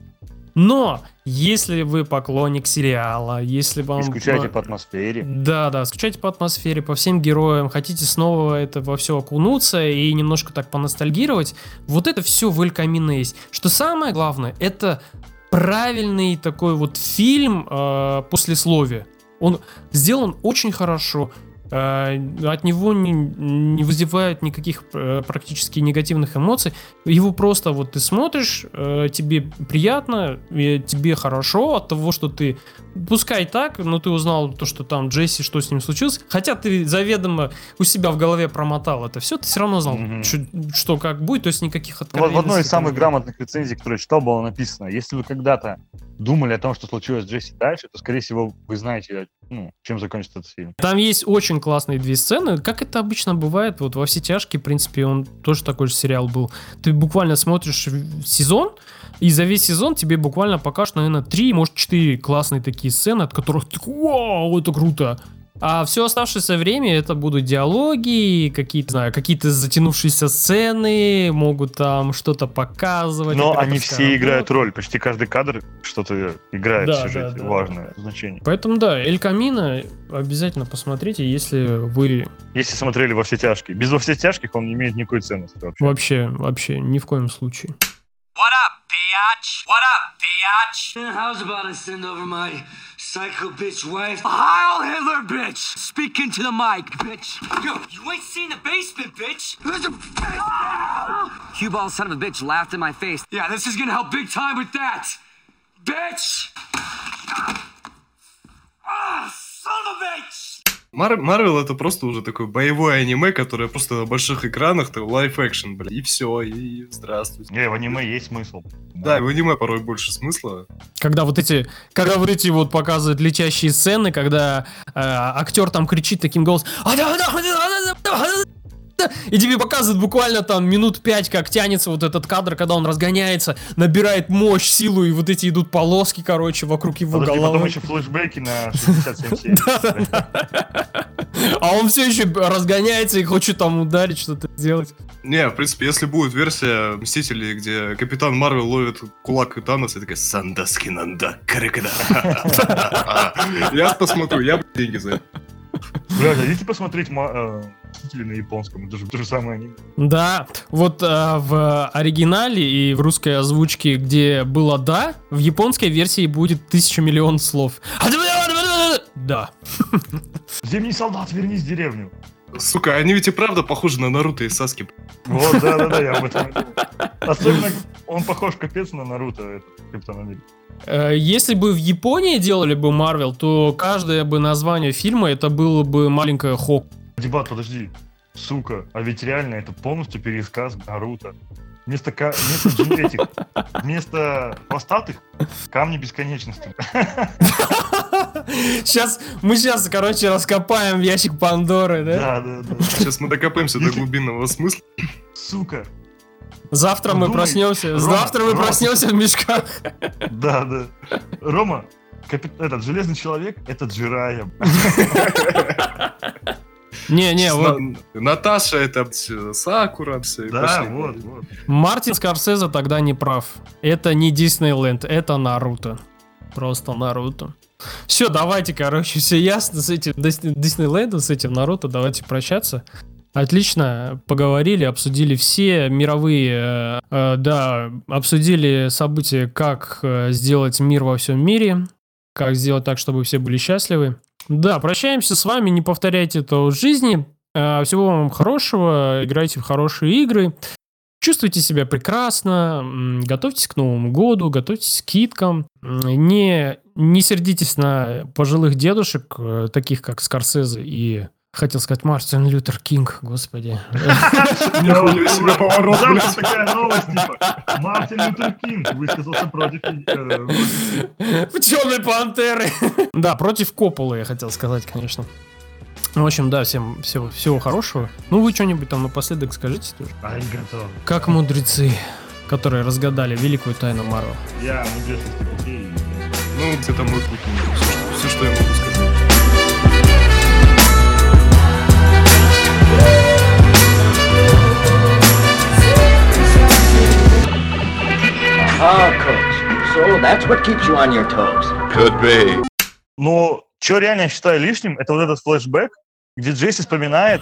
Но, если вы поклонник сериала, если вам... И скучаете по атмосфере. Да, да, скучаете по атмосфере, по всем героям, хотите снова это во все окунуться и немножко так поностальгировать, вот это все в Эль Камино есть. Что самое главное, это правильный такой вот фильм э, послесловия. Он сделан очень хорошо. Э, от него не, не вызывает никаких э, практически негативных эмоций. Его просто вот ты смотришь, э, тебе приятно, тебе хорошо от того, что ты, пускай так, но ты узнал то, что там Джесси, что с ним случилось, хотя ты заведомо у себя в голове промотал это все, ты все равно знал, Мгм. чё- что как будет, то есть никаких Вот откровенностей. в одной из самых грамотных рецензий, которые читал, было написано, если вы когда-то думали о том, что случилось с Джесси дальше, то, скорее всего, вы знаете, ну, чем закончится этот фильм. Там есть очень классные две сцены, как это обычно бывает, вот во все тяжкие, в принципе, он тоже такой же сериал был. Ты буквально смотришь сезон, и за весь сезон тебе буквально покажут, наверное, три, может, четыре классные такие сцены, от которых ты вау, это круто. А все оставшееся время это будут диалоги, какие-то, знаю, какие-то затянувшиеся сцены, могут там что-то показывать. Но они все играют работа. роль, почти каждый кадр что-то играет Да, в сюжете, да, да. важное значение. Поэтому да, Эль Камино обязательно посмотрите, если вы Если смотрели «Во все тяжкие». Без «Во все тяжких» он не имеет никакой ценности вообще. вообще, вообще ни в коем случае. What up, biatch? What up, biatch? Man, how's about I send over my psycho bitch wife? Heil Hitler, bitch! Speaking to the mic, bitch. Yo, you ain't seen the basement, bitch. There's a Cue ball son of a bitch laughed in my face. Yeah, this is gonna help big time with that. Bitch! Ah, son of a bitch! Мар- Марвел это просто уже такое боевое аниме, которое просто на больших экранах, то лайф экшен, бля, и все, и здравствуйте. Не, в аниме есть смысл. Да, в аниме порой больше смысла. Когда вот эти, когда вот эти вот показывают летящие сцены, когда э, актер там кричит таким голосом, и тебе показывают буквально там минут пять, как тянется вот этот кадр, когда он разгоняется, набирает мощь, силу, и вот эти идут полоски, короче, вокруг его Подожди, потом головы. еще флешбеки на 67 серий. А он все еще разгоняется и хочет там ударить, что-то сделать. Не, в принципе, если будет версия Мстителей, где Капитан Марвел ловит кулак Таноса и такая «Сандаски нанда каракада». Я посмотрю, я бы деньги за это. Блядь, а идите посмотреть э, «Мстители» на японском, это же то же самое аниме. Да, вот а, в оригинале и в русской озвучке, где было «да», в японской версии будет тысяча миллион слов. Да. Зимний солдат, вернись в деревню. Сука, они ведь и правда похожи на Наруто и Саски. Вот, да-да-да, я об этом. Особенно он похож капец на Наруто, этот Капитан Америка. Э, Если бы в Японии делали бы Марвел, то каждое бы название фильма это было бы маленькое Хок. Дебат, подожди. Сука, а ведь реально это полностью пересказ Наруто. Вместо, ка- вместо этих, вместо хвостатых камни бесконечности. Сейчас, мы сейчас, короче, раскопаем ящик Пандоры, да? Да, да, да. Сейчас мы докопаемся до глубинного смысла. Сука. Завтра мы Думай, проснемся, завтра мы проснемся в мешках. Да, да. Рома, этот железный человек, это Джирая. Не-не, вот На- Наташа это Сакура, все. Да, вот, вот. Мартин Скорсезе тогда не прав. Это не Диснейленд, это Наруто. Просто Наруто. Все, давайте, короче, все ясно с этим Дис- Диснейлендом, с этим Наруто, давайте прощаться. Отлично, поговорили, обсудили все мировые, э, э, да, обсудили события, как э, сделать мир во всем мире, как сделать так, чтобы все были счастливы. Да, прощаемся с вами, не повторяйте это в жизни. Э, Всего вам хорошего, играйте в хорошие игры. Чувствуйте себя прекрасно, готовьтесь к Новому году, готовьтесь к скидкам. Не, не сердитесь на пожилых дедушек, э, таких как Скорсезе и, хотел сказать, Мартин Лютер Кинг, господи. Нихуя себе поворот, блядь. такая новость, типа, Мартин Лютер Кинг высказался против... э, Черной Пантеры. Да, против Копполы, я хотел сказать, конечно. В общем, да, всем всего, всего хорошего. Ну, вы что-нибудь там напоследок скажите тоже. Аригато. Как мудрецы, которые разгадали великую тайну Марвел. Я мудрец из путей. Ну, это мой путь. Все, что- все, что я могу сказать. Ah, coach. So that's what keeps you on your toes. Could be. Но что реально я считаю лишним, это вот этот флешбэк, где Джесси вспоминает,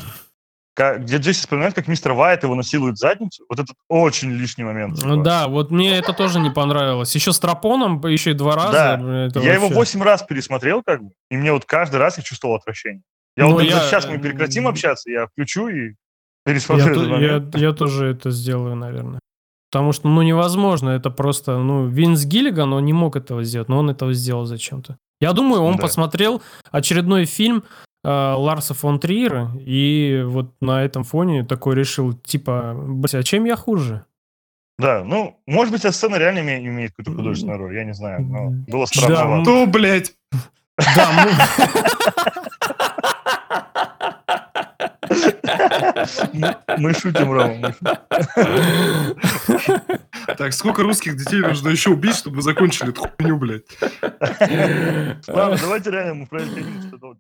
ка- где Джесси вспоминает, как мистер Вайт его насилует в задницу. Вот этот очень лишний момент. Ну да, вот мне это тоже не понравилось. Еще с Тропоном, еще и два раза. Да. это Я его вообще- восемь раз пересмотрел, как бы, и мне вот каждый раз я чувствовал отвращение. Я Ну, вот я- сейчас мы прекратим общаться, я включу и Я, пересмотрю этот то- момент. я- я тоже это сделаю, наверное. Потому что, ну, невозможно. Это просто, ну, Винс Гиллиган, он не мог этого сделать, но он этого сделал зачем-то. Я думаю, он Да. посмотрел очередной фильм э, Ларса фон Триера, и вот на этом фоне такой решил, типа, «Блядь, а чем я хуже? Да, ну, может быть, эта сцена реально име- имеет какую-то художественную роль, я не знаю, но было Да, странновато. Ну, блядь. Да, Мы- шутим, Рома. Так, сколько русских детей нужно еще убить, чтобы закончили эту хуйню, блядь? Ладно, давайте реально мы про это долго.